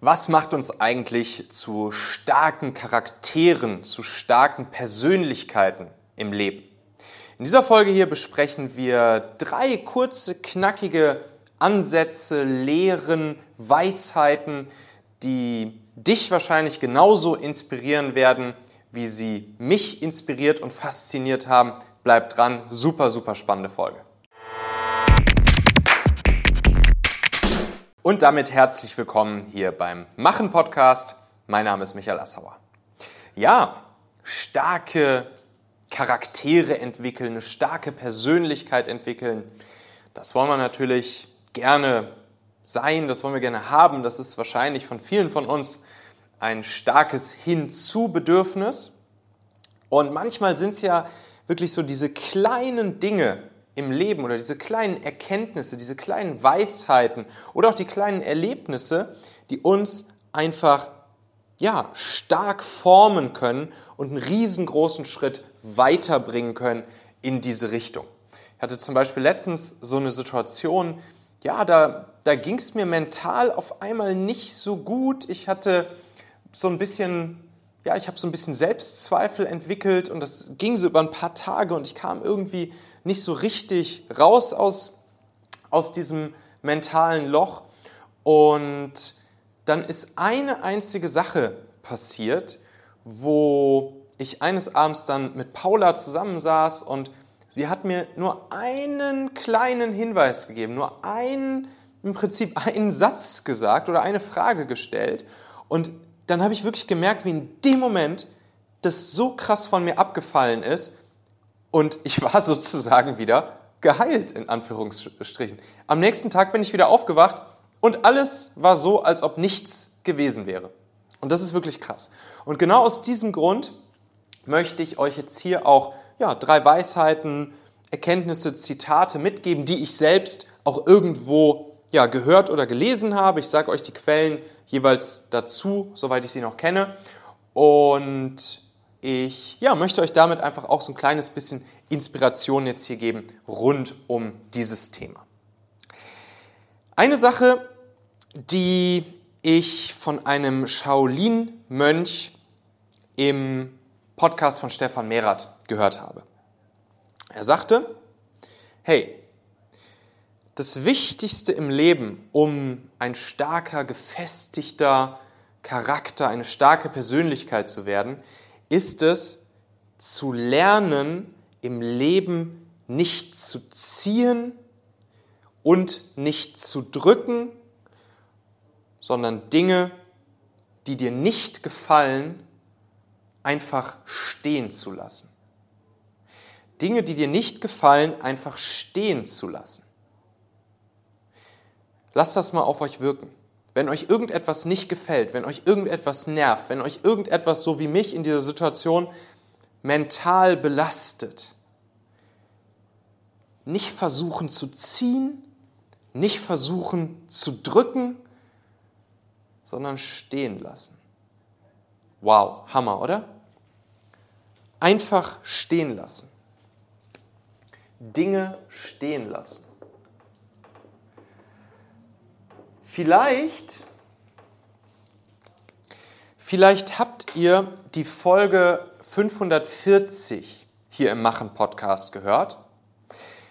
Was macht uns eigentlich zu starken Charakteren, zu starken Persönlichkeiten im Leben? In dieser Folge hier besprechen wir drei kurze, knackige Ansätze, Lehren, Weisheiten, die dich wahrscheinlich genauso inspirieren werden, wie sie mich inspiriert und fasziniert haben. Bleib dran, super, super spannende Folge. Und damit herzlich willkommen hier beim Machen Podcast. Mein Name ist Michael Assauer. Ja, starke Charaktere entwickeln, eine starke Persönlichkeit entwickeln, das wollen wir natürlich gerne sein, das wollen wir gerne haben. Das ist wahrscheinlich von vielen von uns ein starkes Hinzu-Bedürfnis. Und manchmal sind es ja wirklich so diese kleinen Dinge, im Leben oder diese kleinen Erkenntnisse, diese kleinen Weisheiten oder auch die kleinen Erlebnisse, die uns einfach ja, stark formen können und einen riesengroßen Schritt weiterbringen können in diese Richtung. Ich hatte zum Beispiel letztens so eine Situation, ja, da, da ging es mir mental auf einmal nicht so gut. Ich hatte so ein bisschen, ja, ich habe so ein bisschen Selbstzweifel entwickelt und das ging so über ein paar Tage und ich kam irgendwie nicht so richtig raus aus, aus diesem mentalen Loch. Und dann ist eine einzige Sache passiert, wo ich eines Abends dann mit Paula zusammensaß und sie hat mir nur einen kleinen Hinweis gegeben, nur einen, im Prinzip einen Satz gesagt oder eine Frage gestellt. Und dann habe ich wirklich gemerkt, wie in dem Moment das so krass von mir abgefallen ist, und ich war sozusagen wieder geheilt, in Anführungsstrichen. Am nächsten Tag bin ich wieder aufgewacht und alles war so, als ob nichts gewesen wäre. Und das ist wirklich krass. Und genau aus diesem Grund möchte ich euch jetzt hier auch ja, drei Weisheiten, Erkenntnisse, Zitate mitgeben, die ich selbst auch irgendwo ja, gehört oder gelesen habe. Ich sage euch die Quellen jeweils dazu, soweit ich sie noch kenne. Und ich ja, möchte euch damit einfach auch so ein kleines bisschen Inspiration jetzt hier geben rund um dieses Thema. Eine Sache, die ich von einem Shaolin-Mönch im Podcast von Stefan Merath gehört habe. Er sagte, hey, das Wichtigste im Leben, um ein starker, gefestigter Charakter, eine starke Persönlichkeit zu werden, ist es zu lernen, im Leben nicht zu ziehen und nicht zu drücken, sondern Dinge, die dir nicht gefallen, einfach stehen zu lassen. Dinge, die dir nicht gefallen, einfach stehen zu lassen. Lasst das mal auf euch wirken. Wenn euch irgendetwas nicht gefällt, wenn euch irgendetwas nervt, wenn euch irgendetwas so wie mich in dieser Situation mental belastet, nicht versuchen zu ziehen, nicht versuchen zu drücken, sondern stehen lassen. Wow, Hammer, oder? Einfach stehen lassen. Dinge stehen lassen. Vielleicht, vielleicht habt ihr die Folge 540 hier im Machen-Podcast gehört.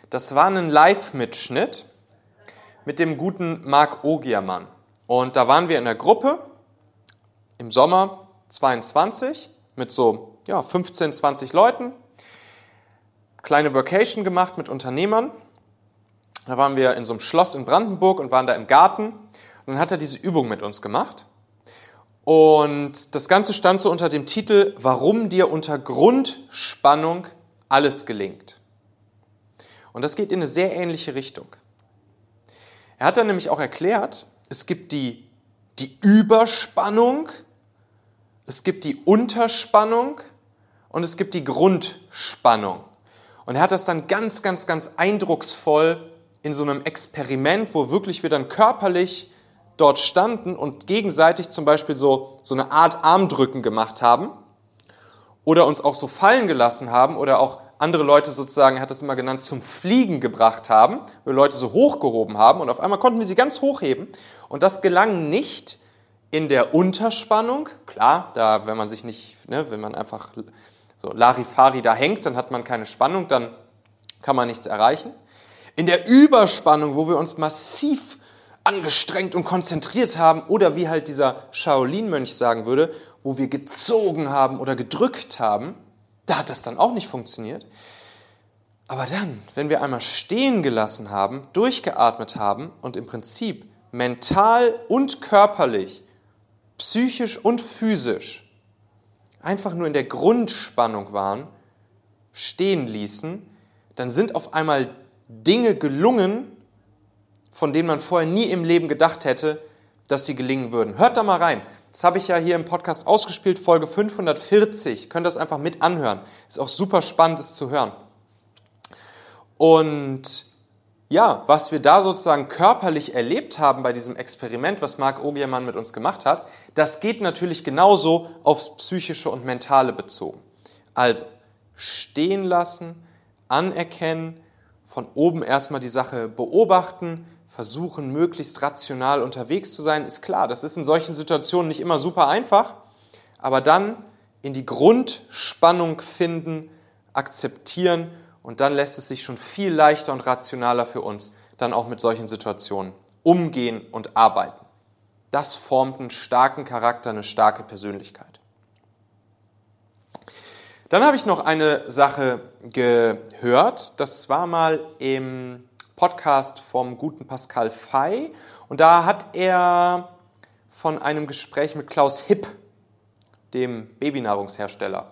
Das war ein Live-Mitschnitt mit dem guten Marc Ogiermann. Und da waren wir in der Gruppe im Sommer 22 mit so ja, 15, 20 Leuten. Kleine Vacation gemacht mit Unternehmern. Da waren wir in so einem Schloss in Brandenburg und waren da im Garten. Dann hat er diese Übung mit uns gemacht. Und das Ganze stand so unter dem Titel, warum dir unter Grundspannung alles gelingt. Und das geht in eine sehr ähnliche Richtung. Er hat dann nämlich auch erklärt, es gibt die, die Überspannung, es gibt die Unterspannung und es gibt die Grundspannung. Und er hat das dann ganz, ganz, ganz eindrucksvoll in so einem Experiment, wo wirklich wir dann körperlich dort standen und gegenseitig zum Beispiel so, so eine Art Armdrücken gemacht haben oder uns auch so fallen gelassen haben oder auch andere Leute sozusagen, er hat das immer genannt, zum Fliegen gebracht haben, wir Leute so hochgehoben haben und auf einmal konnten wir sie ganz hochheben und das gelang nicht in der Unterspannung, klar, da wenn man sich nicht, ne, wenn man einfach so Larifari da hängt, dann hat man keine Spannung, dann kann man nichts erreichen. In der Überspannung, wo wir uns massiv angestrengt und konzentriert haben, oder wie halt dieser Shaolin-Mönch sagen würde, wo wir gezogen haben oder gedrückt haben, da hat das dann auch nicht funktioniert. Aber dann, wenn wir einmal stehen gelassen haben, durchgeatmet haben und im Prinzip mental und körperlich, psychisch und physisch einfach nur in der Grundspannung waren, stehen ließen, dann sind auf einmal Dinge gelungen, von denen man vorher nie im Leben gedacht hätte, dass sie gelingen würden. Hört da mal rein. Das habe ich ja hier im Podcast ausgespielt, Folge 540. Könnt das einfach mit anhören. Ist auch super spannend, es zu hören. Und ja, was wir da sozusagen körperlich erlebt haben bei diesem Experiment, was Marc Ogiermann mit uns gemacht hat, das geht natürlich genauso aufs Psychische und Mentale bezogen. Also stehen lassen, anerkennen, von oben erstmal die Sache beobachten, versuchen möglichst rational unterwegs zu sein, ist klar, das ist in solchen Situationen nicht immer super einfach, aber dann in die Grundspannung finden, akzeptieren und dann lässt es sich schon viel leichter und rationaler für uns dann auch mit solchen Situationen umgehen und arbeiten. Das formt einen starken Charakter, eine starke Persönlichkeit. Dann habe ich noch eine Sache gehört. Das war mal im Podcast vom guten Pascal Fey. Und da hat er von einem Gespräch mit Klaus Hipp, dem Babynahrungshersteller,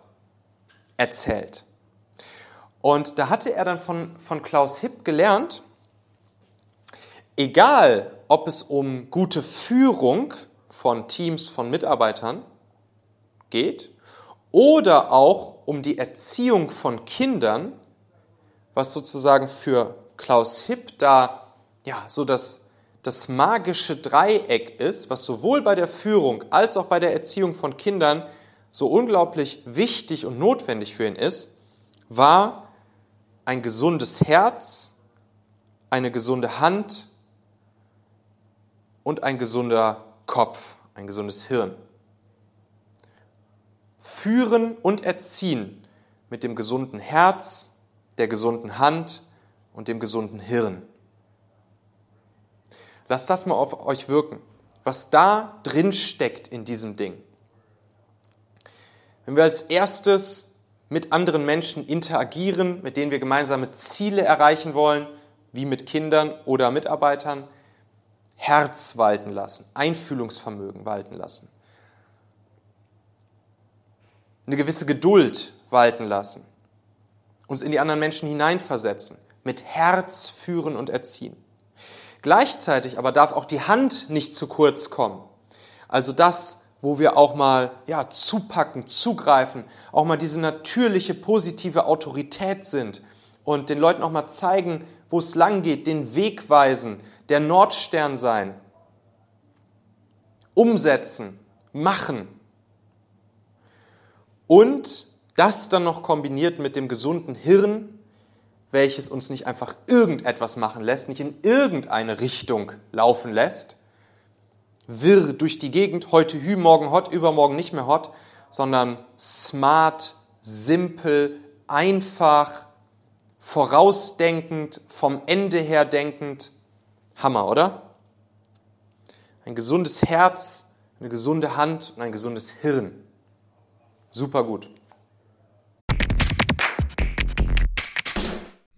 erzählt. Und da hatte er dann von, von Klaus Hipp gelernt, egal ob es um gute Führung von Teams, von Mitarbeitern geht oder auch um die Erziehung von Kindern, was sozusagen für Klaus Hipp da ja so das, das magische Dreieck ist, was sowohl bei der Führung als auch bei der Erziehung von Kindern so unglaublich wichtig und notwendig für ihn ist, war ein gesundes Herz, eine gesunde Hand und ein gesunder Kopf, ein gesundes Hirn. Führen und erziehen mit dem gesunden Herz, der gesunden Hand und dem gesunden Hirn. Lasst das mal auf euch wirken, was da drin steckt in diesem Ding. Wenn wir als erstes mit anderen Menschen interagieren, mit denen wir gemeinsame Ziele erreichen wollen, wie mit Kindern oder Mitarbeitern, Herz walten lassen, Einfühlungsvermögen walten lassen, eine gewisse Geduld walten lassen, uns in die anderen Menschen hineinversetzen, mit Herz führen und erziehen. Gleichzeitig aber darf auch die Hand nicht zu kurz kommen. Also das, wo wir auch mal ja, zupacken, zugreifen, auch mal diese natürliche positive Autorität sind und den Leuten auch mal zeigen, wo es lang geht, den Weg weisen, der Nordstern sein, umsetzen, machen. Und das dann noch kombiniert mit dem gesunden Hirn, welches uns nicht einfach irgendetwas machen lässt, nicht in irgendeine Richtung laufen lässt, wirr durch die Gegend, heute hü, morgen hot, übermorgen nicht mehr hot, sondern smart, simpel, einfach, vorausdenkend, vom Ende her denkend. Hammer, oder? Ein gesundes Herz, eine gesunde Hand und ein gesundes Hirn. Super gut.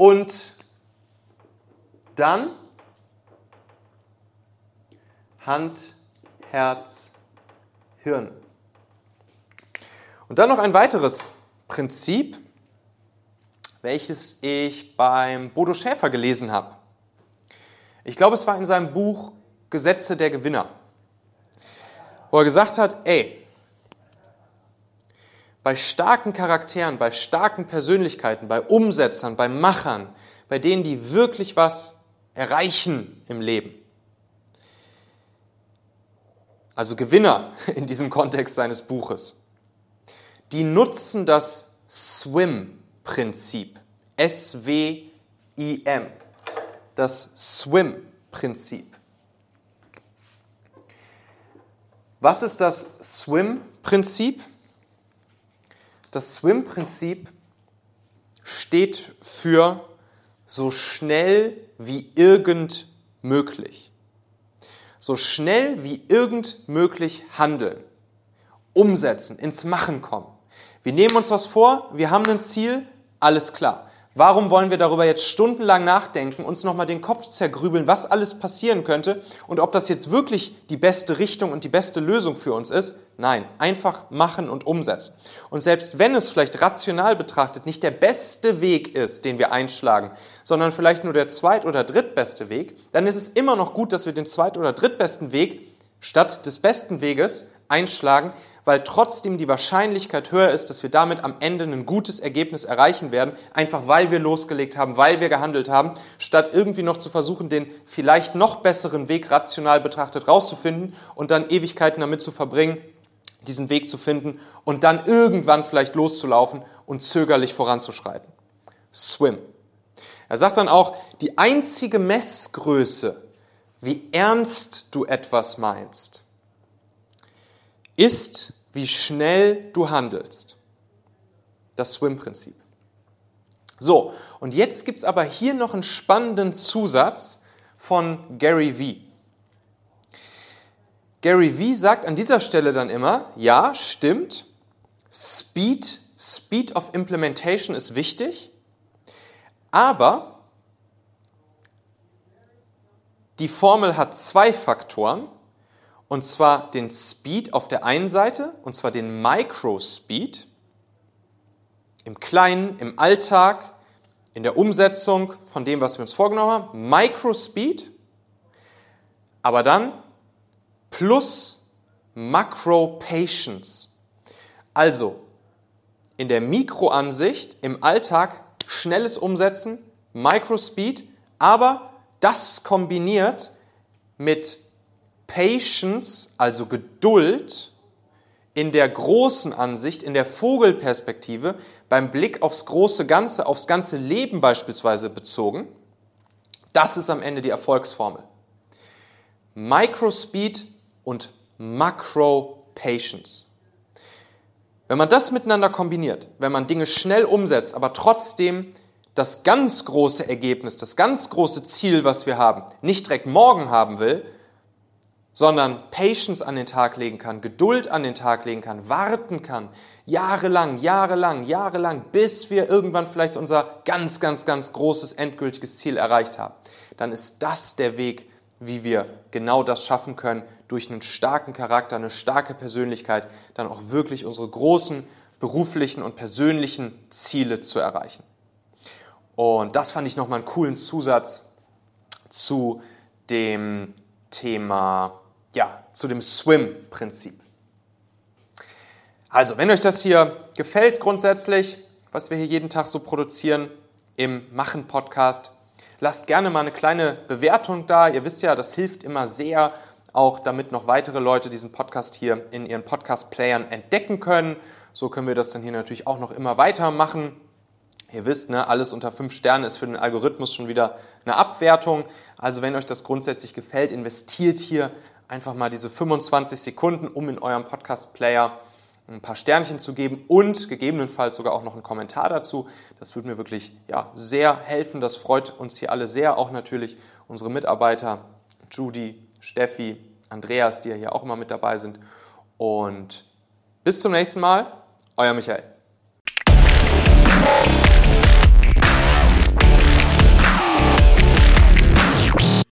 Und dann Hand, Herz, Hirn. Und dann noch ein weiteres Prinzip, welches ich beim Bodo Schäfer gelesen habe. Ich glaube, es war in seinem Buch Gesetze der Gewinner, wo er gesagt hat, ey, bei starken Charakteren, bei starken Persönlichkeiten, bei Umsetzern, bei Machern, bei denen, die wirklich was erreichen im Leben, also Gewinner in diesem Kontext seines Buches, die nutzen das SWIM-Prinzip. S-W-I-M. Das SWIM-Prinzip. Was ist das SWIM-Prinzip? Das SWIM-Prinzip steht für so schnell wie irgend möglich. So schnell wie irgend möglich handeln, umsetzen, ins Machen kommen. Wir nehmen uns was vor, wir haben ein Ziel, alles klar. Warum wollen wir darüber jetzt stundenlang nachdenken, uns nochmal den Kopf zergrübeln, was alles passieren könnte und ob das jetzt wirklich die beste Richtung und die beste Lösung für uns ist? Nein, einfach machen und umsetzen. Und selbst wenn es vielleicht rational betrachtet nicht der beste Weg ist, den wir einschlagen, sondern vielleicht nur der zweit- oder drittbeste Weg, dann ist es immer noch gut, dass wir den zweit- oder drittbesten Weg statt des besten Weges einschlagen, weil trotzdem die Wahrscheinlichkeit höher ist, dass wir damit am Ende ein gutes Ergebnis erreichen werden, einfach weil wir losgelegt haben, weil wir gehandelt haben, statt irgendwie noch zu versuchen, den vielleicht noch besseren Weg rational betrachtet rauszufinden und dann Ewigkeiten damit zu verbringen, diesen Weg zu finden und dann irgendwann vielleicht loszulaufen und zögerlich voranzuschreiten. Swim. Er sagt dann auch, die einzige Messgröße, wie ernst du etwas meinst, ist, wie schnell du handelst. Das Swim-Prinzip. So, und jetzt gibt es aber hier noch einen spannenden Zusatz von Gary Vee. Gary Vee sagt an dieser Stelle dann immer, ja, stimmt, Speed, Speed of Implementation ist wichtig, aber die Formel hat zwei Faktoren und zwar den Speed auf der einen Seite, und zwar den Micro-Speed, im Kleinen, im Alltag, in der Umsetzung von dem, was wir uns vorgenommen haben. Micro-Speed, aber dann plus Macro-Patience. Also in der Mikroansicht, im Alltag schnelles Umsetzen, Micro-Speed, aber das kombiniert mit Patience, also Geduld, in der großen Ansicht, in der Vogelperspektive, beim Blick aufs große Ganze, aufs ganze Leben beispielsweise bezogen, das ist am Ende die Erfolgsformel. Microspeed und Macro-Patience. Wenn man das miteinander kombiniert, wenn man Dinge schnell umsetzt, aber trotzdem das ganz große Ergebnis, das ganz große Ziel, was wir haben, nicht direkt morgen haben will, sondern Patience an den Tag legen kann, Geduld an den Tag legen kann, warten kann, jahrelang, jahrelang, jahrelang, bis wir irgendwann vielleicht unser ganz, ganz, ganz großes endgültiges Ziel erreicht haben, dann ist das der Weg, wie wir genau das schaffen können, durch einen starken Charakter, eine starke Persönlichkeit, dann auch wirklich unsere großen beruflichen und persönlichen Ziele zu erreichen. Und das fand ich nochmal einen coolen Zusatz zu dem Thema ja, zu dem Swim-Prinzip. Also, wenn euch das hier gefällt grundsätzlich, was wir hier jeden Tag so produzieren im Machen-Podcast, lasst gerne mal eine kleine Bewertung da. Ihr wisst ja, das hilft immer sehr, auch damit noch weitere Leute diesen Podcast hier in ihren Podcast-Playern entdecken können. So können wir das dann hier natürlich auch noch immer weitermachen. Ihr wisst, ne, alles unter fünf Sternen ist für den Algorithmus schon wieder eine Abwertung. Also wenn euch das grundsätzlich gefällt, investiert hier einfach mal diese 25 Sekunden, um in eurem Podcast-Player ein paar Sternchen zu geben und gegebenenfalls sogar auch noch einen Kommentar dazu. Das würde mir wirklich ja, sehr helfen. Das freut uns hier alle sehr. Auch natürlich unsere Mitarbeiter Judy, Steffi, Andreas, die ja hier auch immer mit dabei sind. Und bis zum nächsten Mal, euer Michael.